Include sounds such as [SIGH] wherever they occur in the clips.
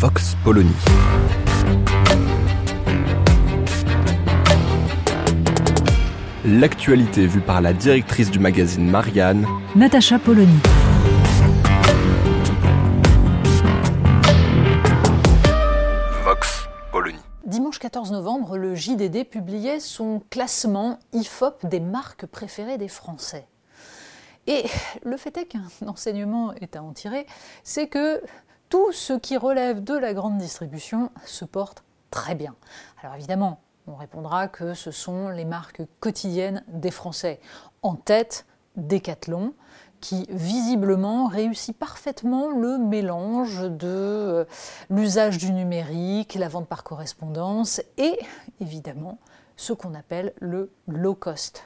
Vox Polony. L'actualité vue par la directrice du magazine Marianne, Natacha Polony. Vox Polony. Dimanche 14 novembre, le JDD publiait son classement IFOP des marques préférées des Français. Et le fait est qu'un [LAUGHS] enseignement est à en tirer, c'est que tout ce qui relève de la grande distribution se porte très bien. Alors évidemment, on répondra que ce sont les marques quotidiennes des Français. En tête, Decathlon, qui visiblement réussit parfaitement le mélange de euh, l'usage du numérique, la vente par correspondance et évidemment ce qu'on appelle le low cost.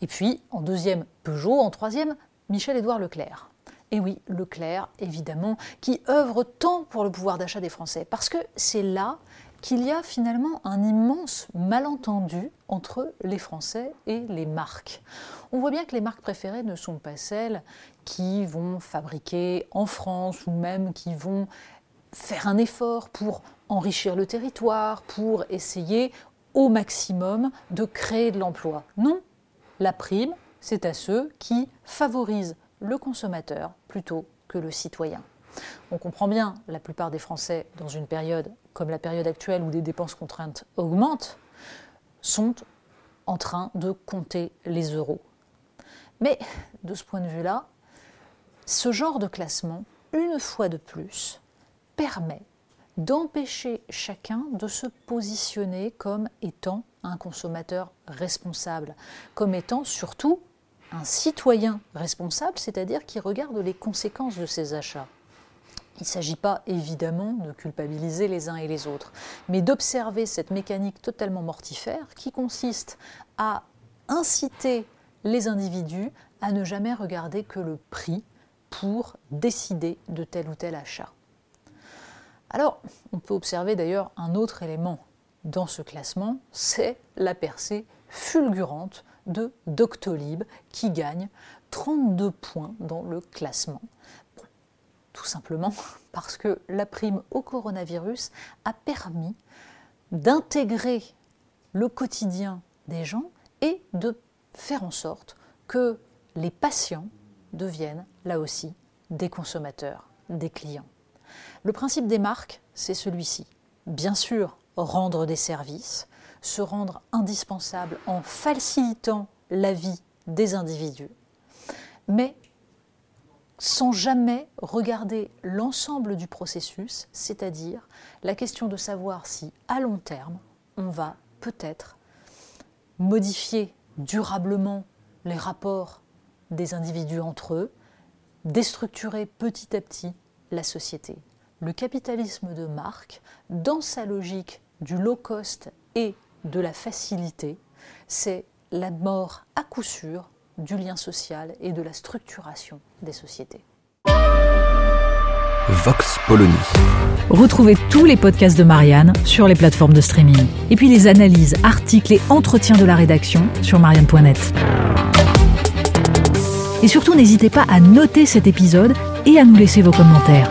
Et puis en deuxième Peugeot, en troisième Michel-Édouard Leclerc. Et oui, Leclerc, évidemment, qui œuvre tant pour le pouvoir d'achat des Français, parce que c'est là qu'il y a finalement un immense malentendu entre les Français et les marques. On voit bien que les marques préférées ne sont pas celles qui vont fabriquer en France ou même qui vont faire un effort pour enrichir le territoire, pour essayer au maximum de créer de l'emploi. Non, la prime, c'est à ceux qui favorisent le consommateur plutôt que le citoyen. On comprend bien, la plupart des Français, dans une période comme la période actuelle où des dépenses contraintes augmentent, sont en train de compter les euros. Mais de ce point de vue-là, ce genre de classement, une fois de plus, permet d'empêcher chacun de se positionner comme étant un consommateur responsable, comme étant surtout un citoyen responsable, c'est-à-dire qui regarde les conséquences de ses achats. Il ne s'agit pas évidemment de culpabiliser les uns et les autres, mais d'observer cette mécanique totalement mortifère qui consiste à inciter les individus à ne jamais regarder que le prix pour décider de tel ou tel achat. Alors, on peut observer d'ailleurs un autre élément dans ce classement, c'est la percée fulgurante de Doctolib qui gagne 32 points dans le classement. Tout simplement [LAUGHS] parce que la prime au coronavirus a permis d'intégrer le quotidien des gens et de faire en sorte que les patients deviennent là aussi des consommateurs, des clients. Le principe des marques, c'est celui-ci. Bien sûr, rendre des services, se rendre indispensable en facilitant la vie des individus, mais sans jamais regarder l'ensemble du processus, c'est-à-dire la question de savoir si à long terme, on va peut-être modifier durablement les rapports des individus entre eux, déstructurer petit à petit la société. Le capitalisme de marque, dans sa logique du low cost et de la facilité, c'est la mort à coup sûr du lien social et de la structuration des sociétés. Vox Polony. Retrouvez tous les podcasts de Marianne sur les plateformes de streaming. Et puis les analyses, articles et entretiens de la rédaction sur marianne.net. Et surtout, n'hésitez pas à noter cet épisode et à nous laisser vos commentaires.